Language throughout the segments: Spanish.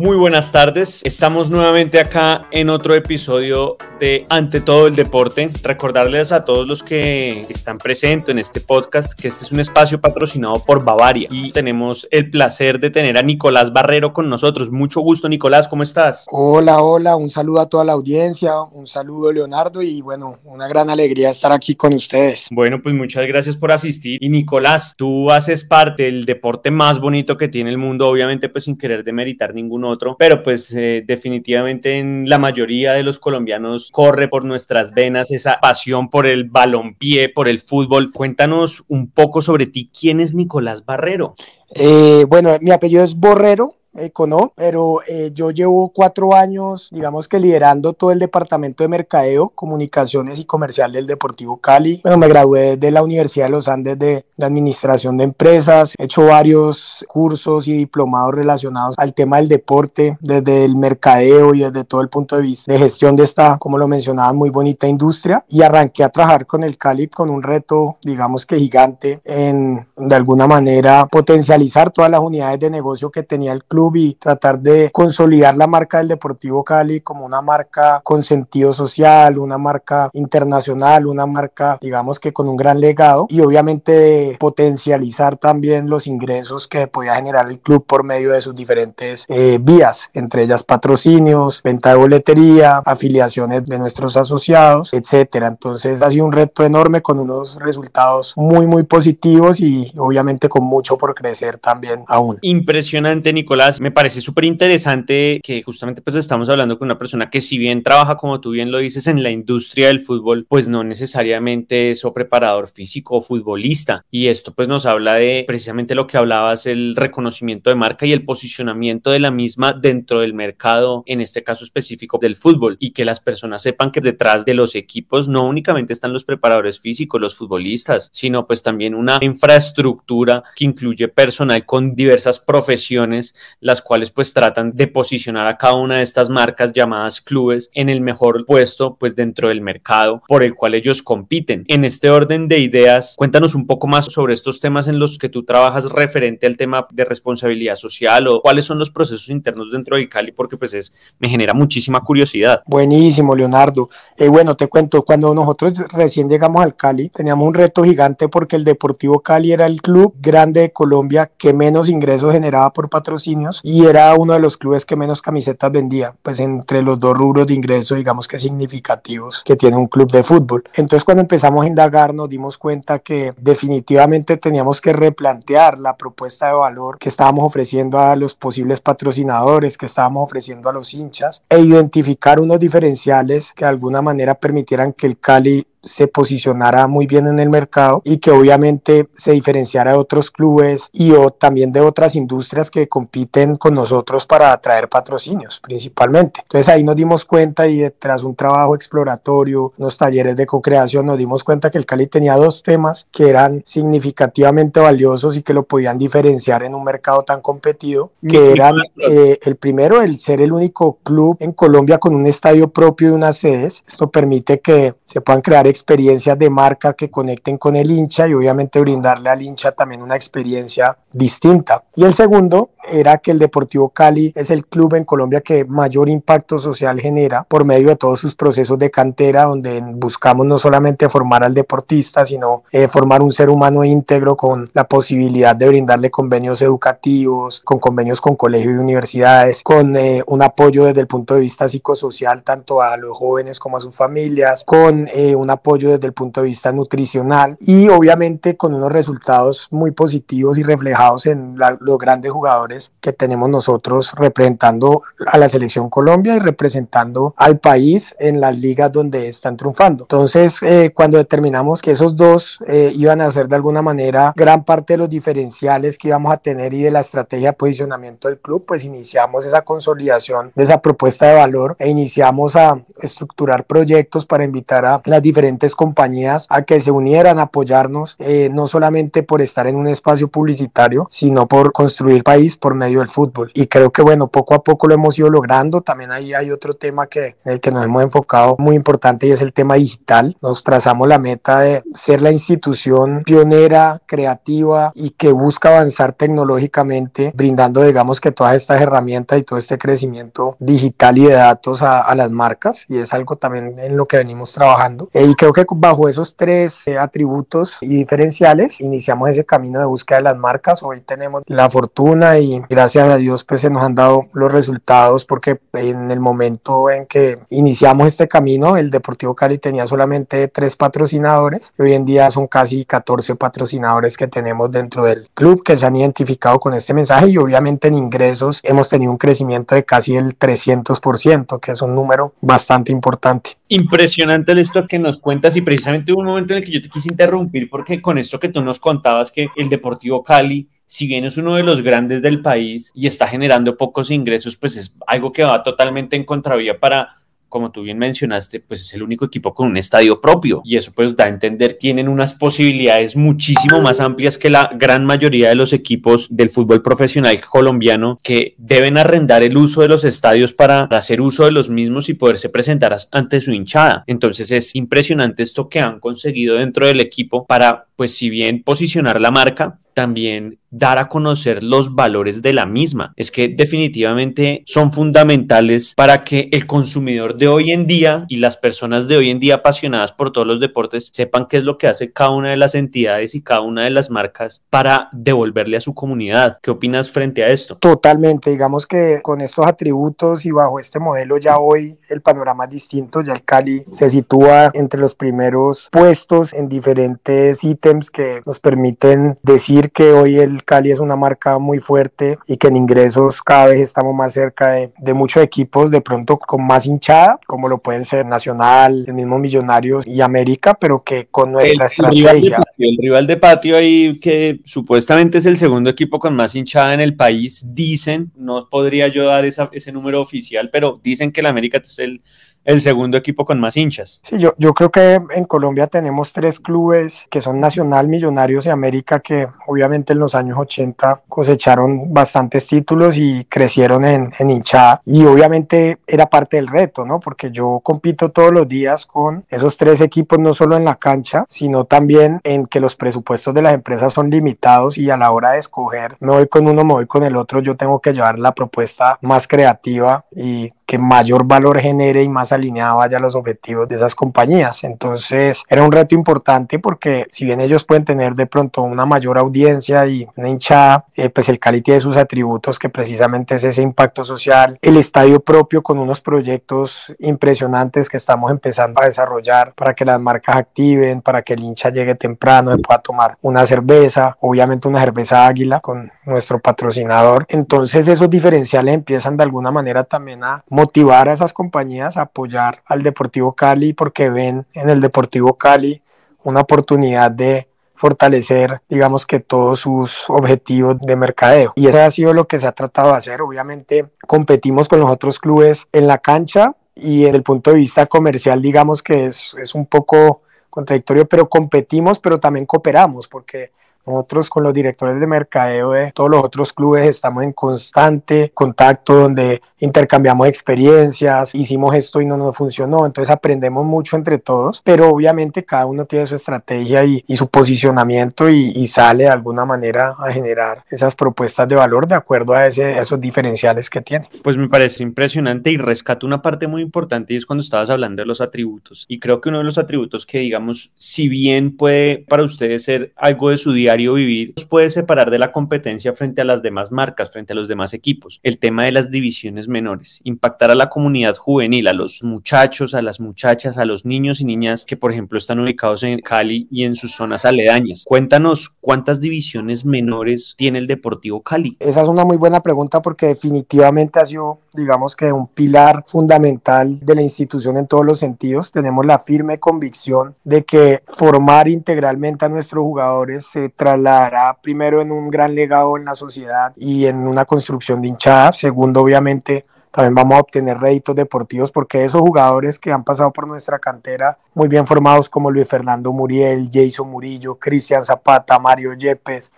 Muy buenas tardes, estamos nuevamente acá en otro episodio de Ante todo el deporte. Recordarles a todos los que están presentes en este podcast que este es un espacio patrocinado por Bavaria y tenemos el placer de tener a Nicolás Barrero con nosotros. Mucho gusto Nicolás, ¿cómo estás? Hola, hola, un saludo a toda la audiencia, un saludo Leonardo y bueno, una gran alegría estar aquí con ustedes. Bueno, pues muchas gracias por asistir y Nicolás, tú haces parte del deporte más bonito que tiene el mundo, obviamente pues sin querer demeritar ninguno otro, pero pues eh, definitivamente en la mayoría de los colombianos corre por nuestras venas esa pasión por el balompié, por el fútbol. Cuéntanos un poco sobre ti, ¿quién es Nicolás Barrero? Eh, bueno, mi apellido es Borrero, Econo, pero eh, yo llevo cuatro años, digamos que liderando todo el departamento de mercadeo, comunicaciones y comercial del Deportivo Cali. Bueno, me gradué de la Universidad de los Andes de, de, Administración de Empresas, he hecho varios cursos y diplomados relacionados al tema del deporte, desde el mercadeo y desde todo el punto de vista de gestión de esta, como lo mencionaba, muy bonita industria. Y arranqué a trabajar con el Cali con un reto, digamos que gigante, en de alguna manera potencializar todas las unidades de negocio que tenía el club y tratar de consolidar la marca del Deportivo Cali como una marca con sentido social, una marca internacional, una marca digamos que con un gran legado y obviamente potencializar también los ingresos que podía generar el club por medio de sus diferentes eh, vías, entre ellas patrocinios, venta de boletería, afiliaciones de nuestros asociados, etcétera. Entonces ha sido un reto enorme con unos resultados muy muy positivos y obviamente con mucho por crecer también aún. Impresionante Nicolás, me parece súper interesante que justamente pues estamos hablando con una persona que si bien trabaja como tú bien lo dices en la industria del fútbol, pues no necesariamente es o preparador físico o futbolista. Y esto pues nos habla de precisamente lo que hablabas, el reconocimiento de marca y el posicionamiento de la misma dentro del mercado, en este caso específico del fútbol. Y que las personas sepan que detrás de los equipos no únicamente están los preparadores físicos, los futbolistas, sino pues también una infraestructura que incluye personal con diversas profesiones, las cuales pues tratan de posicionar a cada una de estas marcas llamadas clubes en el mejor puesto pues dentro del mercado por el cual ellos compiten. En este orden de ideas, cuéntanos un poco más sobre estos temas en los que tú trabajas referente al tema de responsabilidad social o cuáles son los procesos internos dentro del Cali porque pues es, me genera muchísima curiosidad. Buenísimo, Leonardo. Eh, bueno, te cuento, cuando nosotros recién llegamos al Cali, teníamos un reto gigante porque el Deportivo Cali era el club grande de Colombia que menos ingresos generaba por patrocinios y era uno de los clubes que menos camisetas vendía, pues entre los dos rubros de ingreso, digamos que significativos que tiene un club de fútbol. Entonces cuando empezamos a indagar nos dimos cuenta que definitivamente teníamos que replantear la propuesta de valor que estábamos ofreciendo a los posibles patrocinadores, que estábamos ofreciendo a los hinchas e identificar unos diferenciales que de alguna manera permitieran que el Cali se posicionara muy bien en el mercado y que obviamente se diferenciara de otros clubes y o también de otras industrias que compiten con nosotros para atraer patrocinios principalmente. Entonces ahí nos dimos cuenta y tras un trabajo exploratorio, unos talleres de co-creación, nos dimos cuenta que el Cali tenía dos temas que eran significativamente valiosos y que lo podían diferenciar en un mercado tan competido, que eran eh, el primero, el ser el único club en Colombia con un estadio propio y unas sedes. Esto permite que se puedan crear experiencias de marca que conecten con el hincha y obviamente brindarle al hincha también una experiencia distinta. Y el segundo era que el Deportivo Cali es el club en Colombia que mayor impacto social genera por medio de todos sus procesos de cantera, donde buscamos no solamente formar al deportista, sino eh, formar un ser humano íntegro con la posibilidad de brindarle convenios educativos, con convenios con colegios y universidades, con eh, un apoyo desde el punto de vista psicosocial tanto a los jóvenes como a sus familias, con eh, desde el punto de vista nutricional y obviamente con unos resultados muy positivos y reflejados en la, los grandes jugadores que tenemos nosotros representando a la selección Colombia y representando al país en las ligas donde están triunfando. Entonces, eh, cuando determinamos que esos dos eh, iban a ser de alguna manera gran parte de los diferenciales que íbamos a tener y de la estrategia de posicionamiento del club, pues iniciamos esa consolidación de esa propuesta de valor e iniciamos a estructurar proyectos para invitar a las diferentes diferentes compañías a que se unieran a apoyarnos, eh, no solamente por estar en un espacio publicitario, sino por construir país por medio del fútbol. Y creo que bueno, poco a poco lo hemos ido logrando. También ahí hay otro tema que, en el que nos hemos enfocado muy importante y es el tema digital. Nos trazamos la meta de ser la institución pionera, creativa y que busca avanzar tecnológicamente, brindando digamos que todas estas herramientas y todo este crecimiento digital y de datos a, a las marcas. Y es algo también en lo que venimos trabajando. Eh, y creo que bajo esos tres eh, atributos y diferenciales iniciamos ese camino de búsqueda de las marcas. Hoy tenemos la fortuna y gracias a Dios pues se nos han dado los resultados porque en el momento en que iniciamos este camino el Deportivo Cali tenía solamente tres patrocinadores y hoy en día son casi 14 patrocinadores que tenemos dentro del club que se han identificado con este mensaje y obviamente en ingresos hemos tenido un crecimiento de casi el 300% que es un número bastante importante. Impresionante esto que nos cuentas y precisamente hubo un momento en el que yo te quise interrumpir porque con esto que tú nos contabas que el Deportivo Cali si bien es uno de los grandes del país y está generando pocos ingresos, pues es algo que va totalmente en contravía para como tú bien mencionaste, pues es el único equipo con un estadio propio y eso pues da a entender tienen unas posibilidades muchísimo más amplias que la gran mayoría de los equipos del fútbol profesional colombiano que deben arrendar el uso de los estadios para hacer uso de los mismos y poderse presentar ante su hinchada. Entonces es impresionante esto que han conseguido dentro del equipo para pues si bien posicionar la marca, también dar a conocer los valores de la misma. Es que definitivamente son fundamentales para que el consumidor de hoy en día y las personas de hoy en día apasionadas por todos los deportes sepan qué es lo que hace cada una de las entidades y cada una de las marcas para devolverle a su comunidad. ¿Qué opinas frente a esto? Totalmente, digamos que con estos atributos y bajo este modelo ya hoy el panorama es distinto, ya el Cali se sitúa entre los primeros puestos en diferentes ítems que nos permiten decir que hoy el Cali es una marca muy fuerte y que en ingresos cada vez estamos más cerca de, muchos equipos de pronto con más hinchada, como lo pueden ser Nacional, el mismo Millonarios y América, pero que con nuestra estrategia. el rival de patio ahí que supuestamente es el segundo equipo con más hinchada en el país, dicen, no podría yo dar ese número oficial, pero dicen que el América es el el segundo equipo con más hinchas. Sí, yo, yo creo que en Colombia tenemos tres clubes que son Nacional, Millonarios y América, que obviamente en los años 80 cosecharon bastantes títulos y crecieron en, en hinchada. Y obviamente era parte del reto, ¿no? Porque yo compito todos los días con esos tres equipos, no solo en la cancha, sino también en que los presupuestos de las empresas son limitados y a la hora de escoger, me voy con uno, me voy con el otro, yo tengo que llevar la propuesta más creativa y que mayor valor genere y más alineado vaya a los objetivos de esas compañías. Entonces era un reto importante porque si bien ellos pueden tener de pronto una mayor audiencia y una hinchada, eh, pues el Cali tiene sus atributos que precisamente es ese impacto social, el estadio propio con unos proyectos impresionantes que estamos empezando a desarrollar para que las marcas activen, para que el hincha llegue temprano y pueda tomar una cerveza, obviamente una cerveza águila con nuestro patrocinador. Entonces esos diferenciales empiezan de alguna manera también a motivar a esas compañías a apoyar al Deportivo Cali porque ven en el Deportivo Cali una oportunidad de fortalecer, digamos que todos sus objetivos de mercadeo. Y eso ha sido lo que se ha tratado de hacer. Obviamente competimos con los otros clubes en la cancha y desde el punto de vista comercial, digamos que es, es un poco contradictorio, pero competimos, pero también cooperamos, porque nosotros con los directores de mercadeo de todos los otros clubes estamos en constante contacto donde intercambiamos experiencias, hicimos esto y no nos funcionó, entonces aprendemos mucho entre todos, pero obviamente cada uno tiene su estrategia y, su posicionamiento y, sale de alguna manera a generar esas propuestas de valor de acuerdo a, ese, esos diferenciales que tiene. Pues me parece impresionante y rescato una parte muy importante y es cuando estabas hablando de los atributos y creo que uno de los atributos que digamos, si bien puede para ustedes ser algo de su diario, vivir nos puede separar de la competencia frente a las demás marcas, frente a los demás equipos. El tema de las divisiones menores, impactar a la comunidad juvenil, a los muchachos, a las muchachas, a los niños y niñas que, por ejemplo, están ubicados en Cali y en sus zonas aledañas. Cuéntanos cuántas divisiones menores tiene el Deportivo Cali. Esa es una muy buena pregunta porque definitivamente ha sido, digamos que un pilar fundamental de la institución en todos los sentidos. Tenemos la firme convicción de que formar integralmente a nuestros jugadores se trasladará primero en un gran legado en la sociedad y en una construcción de hinchada, segundo obviamente también vamos a obtener réditos deportivos porque esos jugadores que han pasado por nuestra cantera, muy bien formados como Luis Fernando Muriel, Jason Murillo, Cristian Zapata, Mario Yepes,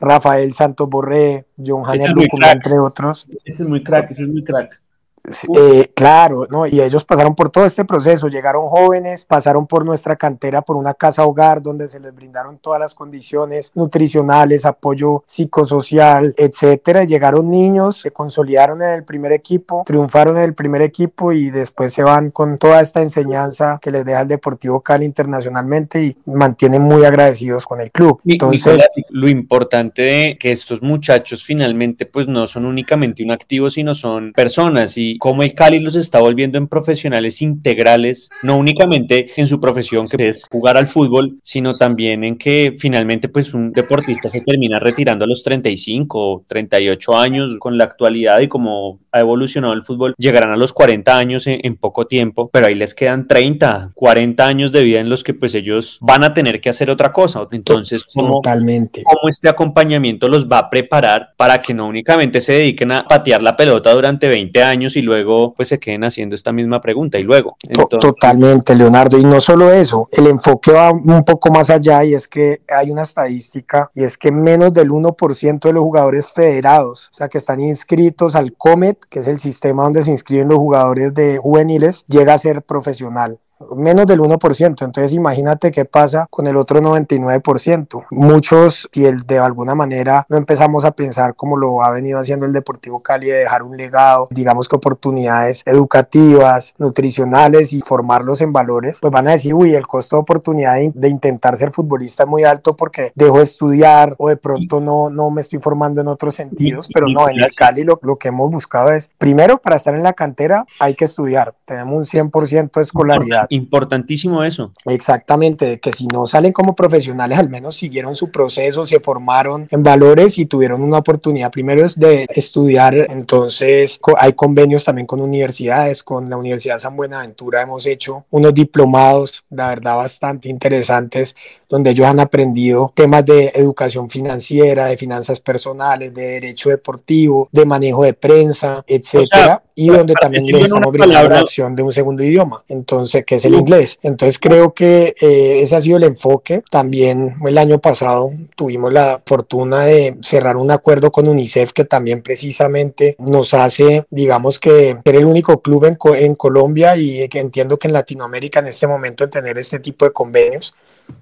Rafael Santos Borré, John Janer Lucumí, entre otros. Ese es muy crack, ese es muy crack. Eh, claro, ¿no? Y ellos pasaron por todo este proceso, llegaron jóvenes, pasaron por nuestra cantera, por una casa hogar donde se les brindaron todas las condiciones nutricionales, apoyo psicosocial, etcétera. Llegaron niños, se consolidaron en el primer equipo, triunfaron en el primer equipo y después se van con toda esta enseñanza que les deja el Deportivo Cali internacionalmente y mantienen muy agradecidos con el club. Entonces, lo importante de que estos muchachos finalmente pues no son únicamente un activo, sino son personas y cómo el Cali los está volviendo en profesionales integrales, no únicamente en su profesión que es jugar al fútbol, sino también en que finalmente pues un deportista se termina retirando a los 35 o 38 años con la actualidad y como ha evolucionado el fútbol, llegarán a los 40 años en, poco tiempo, pero ahí les quedan 30, 40 años de vida en los que pues ellos van a tener que hacer otra cosa. Entonces, ¿cómo, Totalmente. ¿cómo este acompañamiento los va a preparar para que no únicamente se dediquen a patear la pelota durante 20 años y luego pues se queden haciendo esta misma pregunta y luego. Totalmente, Leonardo. Y no solo eso, el enfoque va un poco más allá y es que hay una estadística y es que menos del 1% de los jugadores federados, o sea, que están inscritos al COMET, que es el sistema donde se inscriben los jugadores de juveniles, llega a ser profesional menos del 1%. Entonces imagínate qué pasa con el otro 99%. Muchos, si el, de alguna manera no empezamos a pensar como lo ha venido haciendo el Deportivo Cali, de dejar un legado, digamos que oportunidades educativas, nutricionales y formarlos en valores, pues van a decir, uy, el costo de oportunidad de, intentar ser futbolista es muy alto porque dejo de estudiar o de pronto no, no me estoy formando en otros sentidos, pero no, en el Cali lo, lo que hemos buscado es, primero, para estar en la cantera hay que estudiar, tenemos un 100% de escolaridad Importantísimo eso. Exactamente, que si no salen como profesionales, al menos siguieron su proceso, se formaron en valores y tuvieron una oportunidad primero es de estudiar. Entonces, hay convenios también con universidades, con la Universidad San Buenaventura hemos hecho unos diplomados, la verdad, bastante interesantes, donde ellos han aprendido temas de educación financiera, de finanzas personales, de derecho deportivo, de manejo de prensa, etcétera, y donde también les estamos brindando la opción de un segundo idioma. Entonces, que es el inglés. Entonces creo que eh, ese ha sido el enfoque. También el año pasado tuvimos la fortuna de cerrar un acuerdo con UNICEF que también precisamente nos hace, digamos que ser el único club en, en Colombia y que entiendo que en Latinoamérica en este momento en tener este tipo de convenios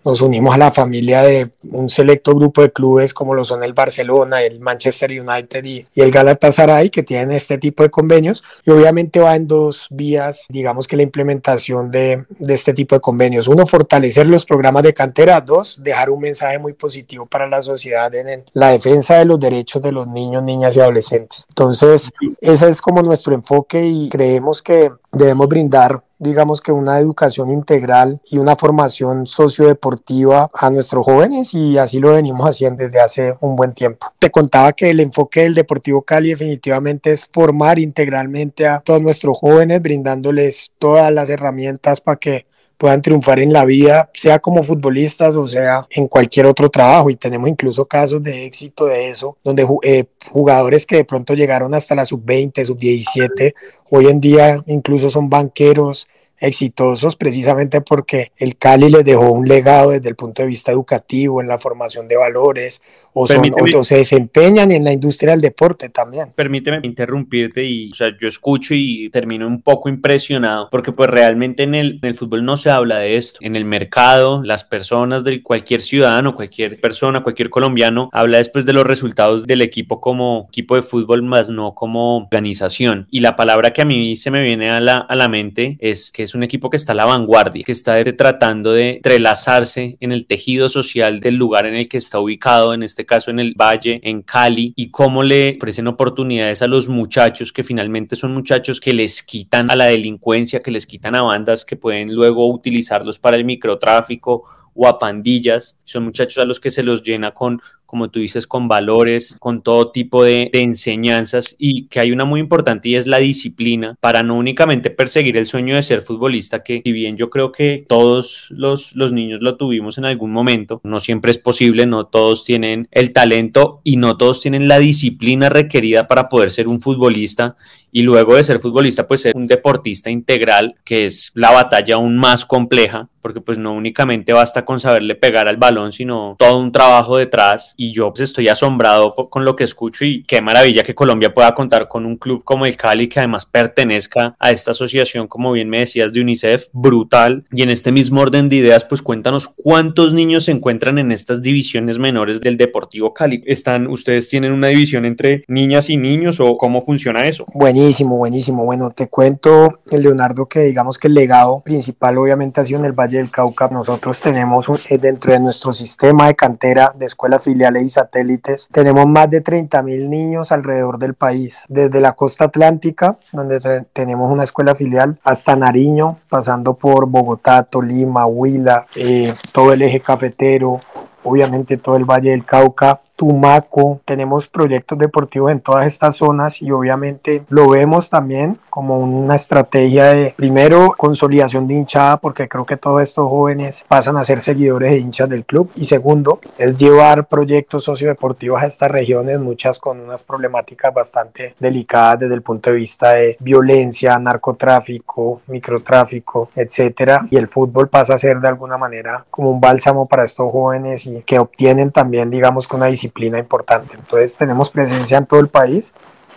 nos unimos a la familia de un selecto grupo de clubes como lo son el Barcelona, el Manchester United y, el Galatasaray que tienen este tipo de convenios y obviamente va en dos vías, digamos que la implementación de, de este tipo de convenios. Uno, fortalecer los programas de cantera. Dos, dejar un mensaje muy positivo para la sociedad en la defensa de los derechos de los niños, niñas y adolescentes. Entonces, ese es como nuestro enfoque y creemos que debemos brindar digamos que una educación integral y una formación sociodeportiva a nuestros jóvenes y así lo venimos haciendo desde hace un buen tiempo. Te contaba que el enfoque del Deportivo Cali definitivamente es formar integralmente a todos nuestros jóvenes, brindándoles todas las herramientas para que puedan triunfar en la vida, sea como futbolistas o sea en cualquier otro trabajo. Y tenemos incluso casos de éxito de eso, donde eh, jugadores que de pronto llegaron hasta la sub-20, sub-17, hoy en día incluso son banqueros, exitosos precisamente porque el Cali les dejó un legado desde el punto de vista educativo, en la formación de valores, o, son, o, se desempeñan en la industria del deporte también. Permíteme interrumpirte y, o sea, yo escucho y termino un poco impresionado porque pues realmente en el, en el fútbol no se habla de esto. En el mercado, las personas de cualquier ciudadano, cualquier persona, cualquier colombiano habla después de los resultados del equipo como equipo de fútbol, más no como organización. Y la palabra que a mí se me viene a la, a la mente es que es un equipo que está a la vanguardia, que está tratando de entrelazarse en el tejido social del lugar en el que está ubicado, en este caso en el Valle, en Cali, y cómo le ofrecen oportunidades a los muchachos que finalmente son muchachos que les quitan a la delincuencia, que les quitan a bandas que pueden luego utilizarlos para el microtráfico o a pandillas. Son muchachos a los que se los llena con como tú dices, con valores, con todo tipo de, enseñanzas y que hay una muy importante y es la disciplina para no únicamente perseguir el sueño de ser futbolista, que si bien yo creo que todos los, los niños lo tuvimos en algún momento, no siempre es posible, no todos tienen el talento y no todos tienen la disciplina requerida para poder ser un futbolista y luego de ser futbolista, pues ser un deportista integral, que es la batalla aún más compleja, porque pues no únicamente basta con saberle pegar al balón, sino todo un trabajo detrás y yo pues estoy asombrado con lo que escucho y qué maravilla que Colombia pueda contar con un club como el Cali que además pertenezca a esta asociación, como bien me decías, de UNICEF, brutal. Y en este mismo orden de ideas, pues cuéntanos cuántos niños se encuentran en estas divisiones menores del Deportivo Cali. ¿Están, ustedes tienen una división entre niñas y niños o cómo funciona eso? Buenísimo, buenísimo. Bueno, te cuento, Leonardo, que digamos que el legado principal obviamente ha sido en el Valle del Cauca. Nosotros tenemos eh, dentro de nuestro sistema de cantera de escuelas filiales y satélites, tenemos más de 30 mil niños alrededor del país, desde la costa atlántica, donde tenemos una escuela filial, hasta Nariño, pasando por Bogotá, Tolima, Huila, eh, todo el eje cafetero, obviamente todo el Valle del Cauca, Tumaco, tenemos proyectos deportivos en todas estas zonas y obviamente lo vemos también como una estrategia de primero consolidación de hinchada porque creo que todos estos jóvenes pasan a ser seguidores de hinchas del club y segundo es llevar proyectos sociodeportivos a estas regiones, muchas con unas problemáticas bastante delicadas desde el punto de vista de violencia, narcotráfico, microtráfico, etcétera y el fútbol pasa a ser de alguna manera como un bálsamo para estos jóvenes y que obtienen también digamos con una disciplina importante. Entonces tenemos presencia en todo el país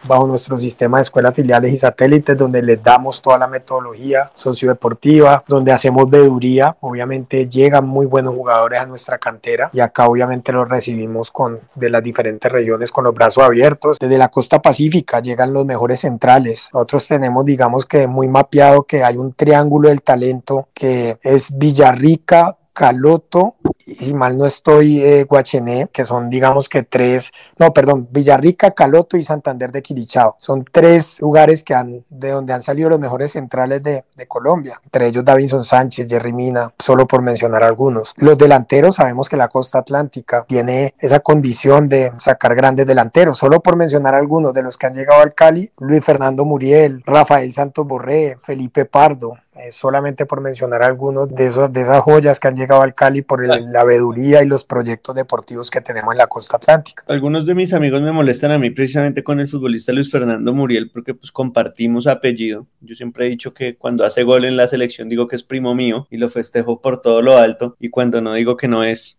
bajo nuestro sistema de escuelas filiales y satélites, donde les damos toda la metodología sociodeportiva, donde hacemos veeduría. Obviamente llegan muy buenos jugadores a nuestra cantera y acá obviamente los recibimos con de las diferentes regiones con los brazos abiertos. Desde la costa pacífica llegan los mejores centrales. Nosotros tenemos, digamos que muy mapeado que hay un triángulo del talento que es Villarrica, Caloto y si mal no estoy, eh, Guachené, que son digamos que tres, no, perdón, Villarrica, Caloto y Santander de Quilichao. Son tres lugares que han, de donde han salido los mejores centrales de, de Colombia, entre ellos Davinson Sánchez, Jerry Mina, solo por mencionar algunos. Los delanteros, sabemos que la costa atlántica tiene esa condición de sacar grandes delanteros, solo por mencionar algunos de los que han llegado al Cali, Luis Fernando Muriel, Rafael Santos Borré, Felipe Pardo, eh, solamente por mencionar algunos de, esos, de esas joyas que han llegado al Cali por la veeduría y los proyectos deportivos que tenemos en la costa atlántica. Algunos de mis amigos me molestan a mí precisamente con el futbolista Luis Fernando Muriel porque pues compartimos apellido. Yo siempre he dicho que cuando hace gol en la selección digo que es primo mío y lo festejo por todo lo alto y cuando no digo que no es.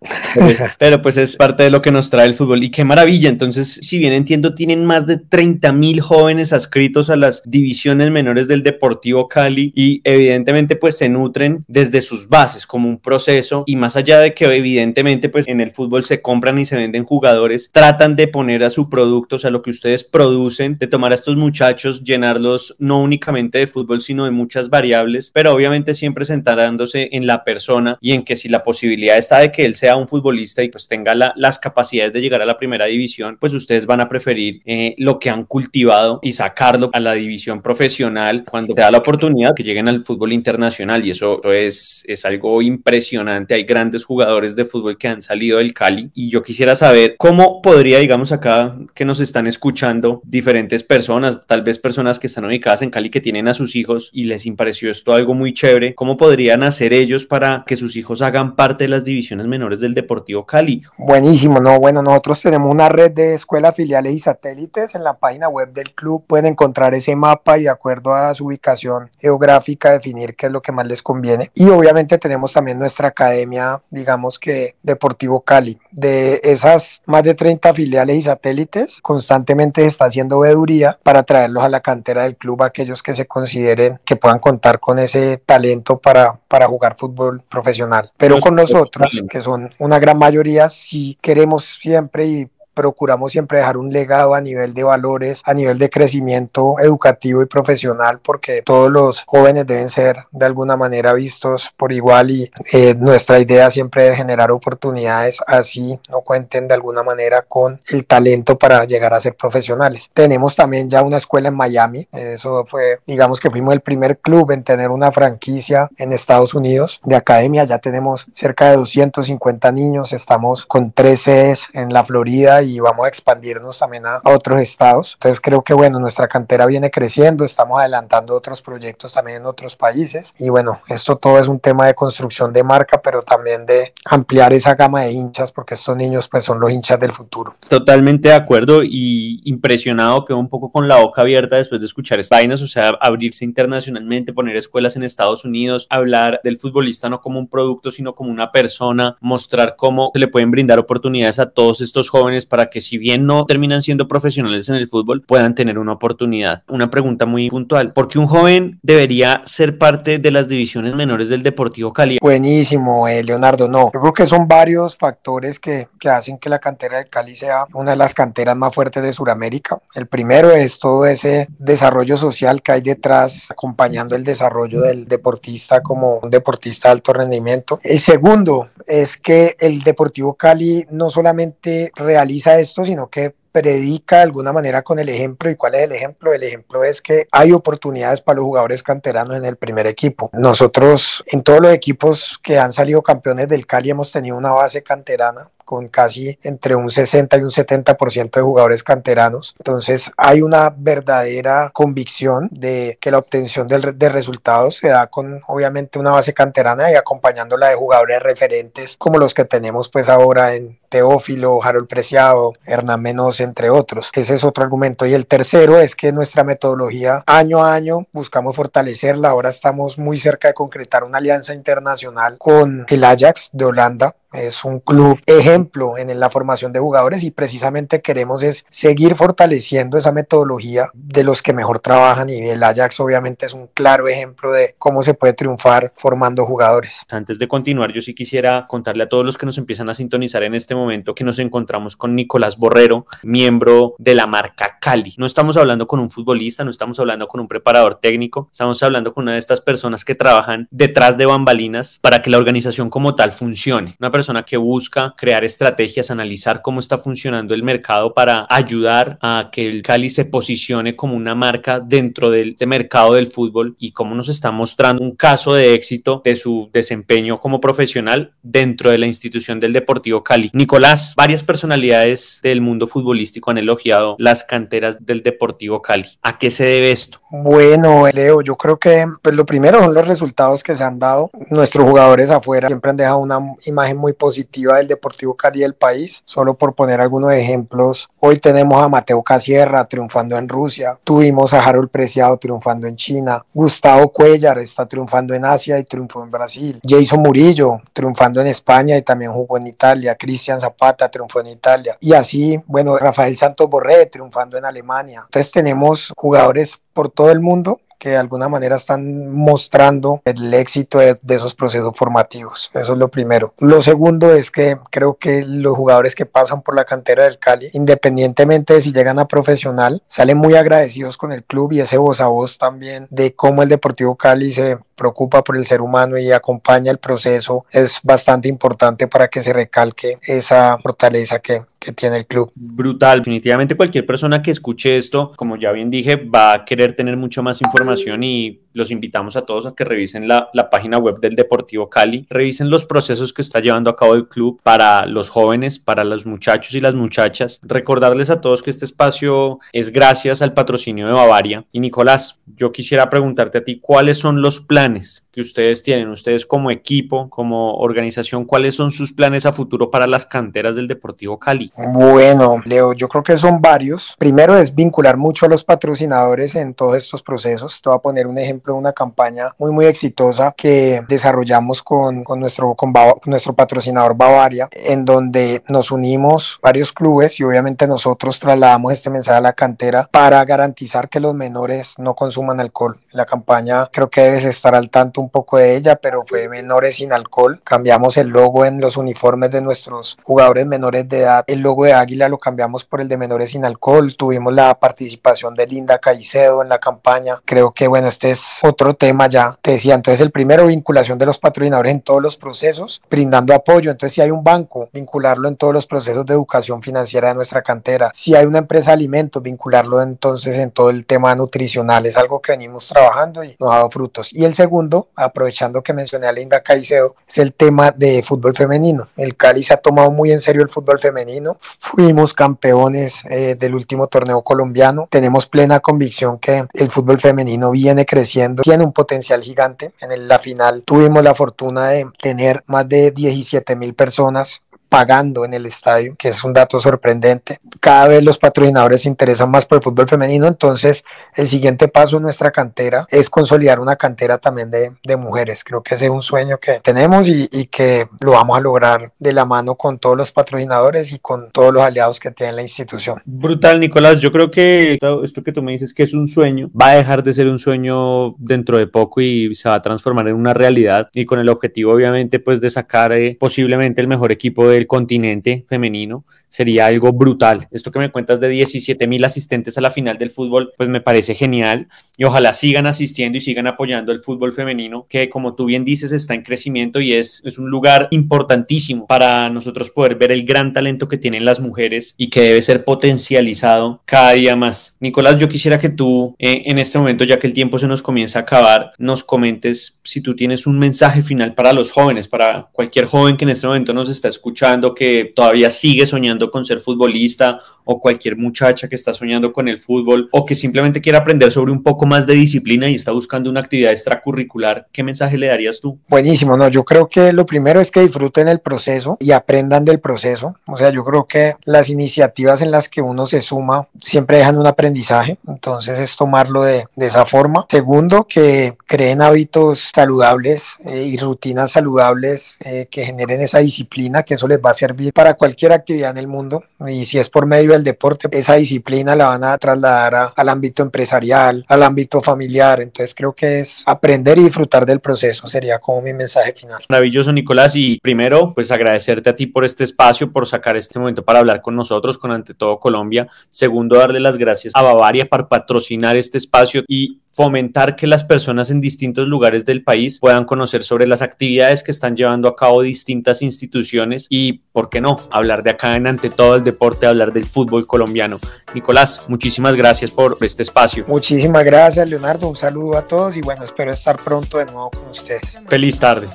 Pero pues es parte de lo que nos trae el fútbol y qué maravilla. Entonces, si bien entiendo, tienen más de 30 mil jóvenes adscritos a las divisiones menores del Deportivo Cali y evidentemente evidentemente pues se nutren desde sus bases como un proceso y más allá de que evidentemente pues en el fútbol se compran y se venden jugadores, tratan de poner a su producto, o sea, lo que ustedes producen, de tomar a estos muchachos, llenarlos no únicamente de fútbol, sino de muchas variables, pero obviamente siempre centrándose en la persona y en que si la posibilidad está de que él sea un futbolista y pues tenga las capacidades de llegar a la primera división, pues ustedes van a preferir eh, lo que han cultivado y sacarlo a la división profesional cuando te da la oportunidad que lleguen al fútbol fútbol internacional y eso es, es algo impresionante. Hay grandes jugadores de fútbol que han salido del Cali y yo quisiera saber cómo podría, digamos acá que nos están escuchando diferentes personas, tal vez personas que están ubicadas en Cali que tienen a sus hijos y les pareció esto algo muy chévere, cómo podrían hacer ellos para que sus hijos hagan parte de las divisiones menores del Deportivo Cali. Buenísimo, no, bueno, nosotros tenemos una red de escuelas filiales y satélites en la página web del club, pueden encontrar ese mapa y de acuerdo a su ubicación geográfica de definir qué es lo que más les conviene. Y obviamente tenemos también nuestra academia, digamos que Deportivo Cali. De esas más de 30 filiales y satélites, constantemente se está haciendo veeduría para traerlos a la cantera del club, aquellos que se consideren que puedan contar con ese talento para, para jugar fútbol profesional. Pero con nosotros, que son una gran mayoría, si queremos siempre y procuramos siempre dejar un legado a nivel de valores, a nivel de crecimiento educativo y profesional, porque todos los jóvenes deben ser de alguna manera vistos por igual y eh, nuestra idea siempre es generar oportunidades así no cuenten de alguna manera con el talento para llegar a ser profesionales. Tenemos también ya una escuela en Miami, eso fue, digamos que fuimos el primer club en tener una franquicia en Estados Unidos de academia, ya tenemos cerca de 250 niños, estamos con 13 en la Florida y vamos a expandirnos también a, otros estados. Entonces creo que bueno, nuestra cantera viene creciendo, estamos adelantando otros proyectos también en otros países y bueno, esto todo es un tema de construcción de marca, pero también de ampliar esa gama de hinchas porque estos niños pues son los hinchas del futuro. Totalmente de acuerdo y impresionado quedo un poco con la boca abierta después de escuchar estas vainas, o sea, abrirse internacionalmente, poner escuelas en Estados Unidos, hablar del futbolista no como un producto, sino como una persona, mostrar cómo se le pueden brindar oportunidades a todos estos jóvenes para que si bien no terminan siendo profesionales en el fútbol, puedan tener una oportunidad. Una pregunta muy puntual, ¿por qué un joven debería ser parte de las divisiones menores del Deportivo Cali? Buenísimo, eh, Leonardo, no, yo creo que son varios factores que, que hacen que la cantera de Cali sea una de las canteras más fuertes de Sudamérica. El primero es todo ese desarrollo social que hay detrás acompañando el desarrollo del deportista como un deportista de alto rendimiento. El segundo es que el Deportivo Cali no solamente realiza esto, sino que predica de alguna manera con el ejemplo. ¿Y cuál es el ejemplo? El ejemplo es que hay oportunidades para los jugadores canteranos en el primer equipo. Nosotros en todos los equipos que han salido campeones del Cali hemos tenido una base canterana con casi entre un 60 y un 70% de jugadores canteranos. Entonces hay una verdadera convicción de que la obtención de, de, resultados se da con obviamente una base canterana y acompañándola de jugadores referentes como los que tenemos pues ahora en Teófilo, Harold Preciado, Hernán Menos, entre otros. Ese es otro argumento. Y el tercero es que nuestra metodología año a año buscamos fortalecerla. Ahora estamos muy cerca de concretar una alianza internacional con el Ajax de Holanda es un club ejemplo en la formación de jugadores y precisamente queremos es seguir fortaleciendo esa metodología de los que mejor trabajan y el Ajax obviamente es un claro ejemplo de cómo se puede triunfar formando jugadores. Antes de continuar, yo sí quisiera contarle a todos los que nos empiezan a sintonizar en este momento que nos encontramos con Nicolás Borrero, miembro de la marca Cali. No estamos hablando con un futbolista, no estamos hablando con un preparador técnico, estamos hablando con una de estas personas que trabajan detrás de bambalinas para que la organización como tal funcione. Una persona que busca crear estrategias, analizar cómo está funcionando el mercado para ayudar a que el Cali se posicione como una marca dentro del este mercado del fútbol y cómo nos está mostrando un caso de éxito de su desempeño como profesional dentro de la institución del Deportivo Cali. Nicolás, varias personalidades del mundo futbolístico han elogiado las canteras del Deportivo Cali. ¿A qué se debe esto? Bueno, Leo, yo creo que pues, lo primero son los resultados que se han dado. Nuestros jugadores afuera siempre han dejado una imagen muy positiva del Deportivo Cali del país. Solo por poner algunos ejemplos, hoy tenemos a Mateo Casierra triunfando en Rusia, tuvimos a Harold Preciado triunfando en China, Gustavo Cuellar está triunfando en Asia y triunfó en Brasil, Jason Murillo triunfando en España y también jugó en Italia, Cristian Zapata triunfó en Italia y así, bueno, Rafael Santos Borré triunfando en Alemania. Entonces tenemos jugadores por todo el mundo que de alguna manera están mostrando el éxito de, esos procesos formativos. Eso es lo primero. Lo segundo es que creo que los jugadores que pasan por la cantera del Cali, independientemente de si llegan a profesional, salen muy agradecidos con el club y ese voz a voz también de cómo el Deportivo Cali se preocupa por el ser humano y acompaña el proceso es bastante importante para que se recalque esa fortaleza que, que tiene el club. Brutal, definitivamente cualquier persona que escuche esto, como ya bien dije, va a querer tener mucho más información y los invitamos a todos a que revisen la, la, página web del Deportivo Cali, revisen los procesos que está llevando a cabo el club para los jóvenes, para los muchachos y las muchachas. Recordarles a todos que este espacio es gracias al patrocinio de Bavaria. Y Nicolás, yo quisiera preguntarte a ti, ¿cuáles son los planes planes. Que ustedes tienen, ustedes como equipo, como organización, cuáles son sus planes a futuro para las canteras del Deportivo Cali? Bueno, Leo, yo creo que son varios. Primero es vincular mucho a los patrocinadores en todos estos procesos. Te voy a poner un ejemplo de una campaña muy, muy exitosa que desarrollamos con, con nuestro, con nuestro patrocinador Bavaria, en donde nos unimos varios clubes y obviamente nosotros trasladamos este mensaje a la cantera para garantizar que los menores no consuman alcohol. La campaña creo que debes estar al tanto poco de ella, pero fue menores sin alcohol. Cambiamos el logo en los uniformes de nuestros jugadores menores de edad. El logo de Águila lo cambiamos por el de menores sin alcohol. Tuvimos la participación de Linda Caicedo en la campaña. Creo que bueno, este es otro tema ya. Te decía, entonces el primero, vinculación de los patrocinadores en todos los procesos, brindando apoyo. Entonces si hay un banco, vincularlo en todos los procesos de educación financiera de nuestra cantera. Si hay una empresa de alimentos, vincularlo entonces en todo el tema nutricional. Es algo que venimos trabajando y nos ha dado frutos. Y el segundo, aprovechando que mencioné a Linda Caicedo, es el tema de fútbol femenino. El Cali se ha tomado muy en serio el fútbol femenino. Fuimos campeones eh, del último torneo colombiano. Tenemos plena convicción que el fútbol femenino viene creciendo, tiene un potencial gigante. En la final tuvimos la fortuna de tener más de 17 mil personas pagando en el estadio, que es un dato sorprendente. Cada vez los patrocinadores se interesan más por el fútbol femenino, entonces el siguiente paso en nuestra cantera es consolidar una cantera también de, de mujeres. Creo que ese es un sueño que tenemos y, y, que lo vamos a lograr de la mano con todos los patrocinadores y con todos los aliados que tiene la institución. Brutal, Nicolás. Yo creo que esto que tú me dices que es un sueño, va a dejar de ser un sueño dentro de poco y se va a transformar en una realidad y con el objetivo obviamente pues de sacar eh, posiblemente el mejor equipo del continente femenino sería algo brutal. Esto que me cuentas de 17 mil asistentes a la final del fútbol, pues me parece genial y ojalá sigan asistiendo y sigan apoyando el fútbol femenino, que como tú bien dices está en crecimiento y es, es un lugar importantísimo para nosotros poder ver el gran talento que tienen las mujeres y que debe ser potencializado cada día más. Nicolás, yo quisiera que tú eh, en este momento, ya que el tiempo se nos comienza a acabar, nos comentes si tú tienes un mensaje final para los jóvenes, para cualquier joven que en este momento nos está escuchando, que todavía sigue soñando con ser futbolista o cualquier muchacha que está soñando con el fútbol o que simplemente quiere aprender sobre un poco más de disciplina y está buscando una actividad extracurricular, ¿qué mensaje le darías tú? Buenísimo, no, yo creo que lo primero es que disfruten el proceso y aprendan del proceso. O sea, yo creo que las iniciativas en las que uno se suma siempre dejan un aprendizaje, entonces es tomarlo de, de esa forma. Segundo, que creen hábitos saludables eh, y rutinas saludables eh, que generen esa disciplina, que eso les va a servir para cualquier actividad en el mundo y si es por medio del deporte, esa disciplina la van a trasladar a, al ámbito empresarial, al ámbito familiar. Entonces creo que es aprender y disfrutar del proceso, sería como mi mensaje final. Maravilloso, Nicolás. Y primero, pues agradecerte a ti por este espacio, por sacar este momento para hablar con nosotros, con Ante Todo Colombia. Segundo, darle las gracias a Bavaria por patrocinar este espacio y fomentar que las personas en distintos lugares del país puedan conocer sobre las actividades que están llevando a cabo distintas instituciones y, ¿por qué no?, hablar de acá en ante todo el deporte, hablar del fútbol colombiano. Nicolás, muchísimas gracias por este espacio. Muchísimas gracias, Leonardo. Un saludo a todos y bueno, espero estar pronto de nuevo con ustedes. Feliz tarde.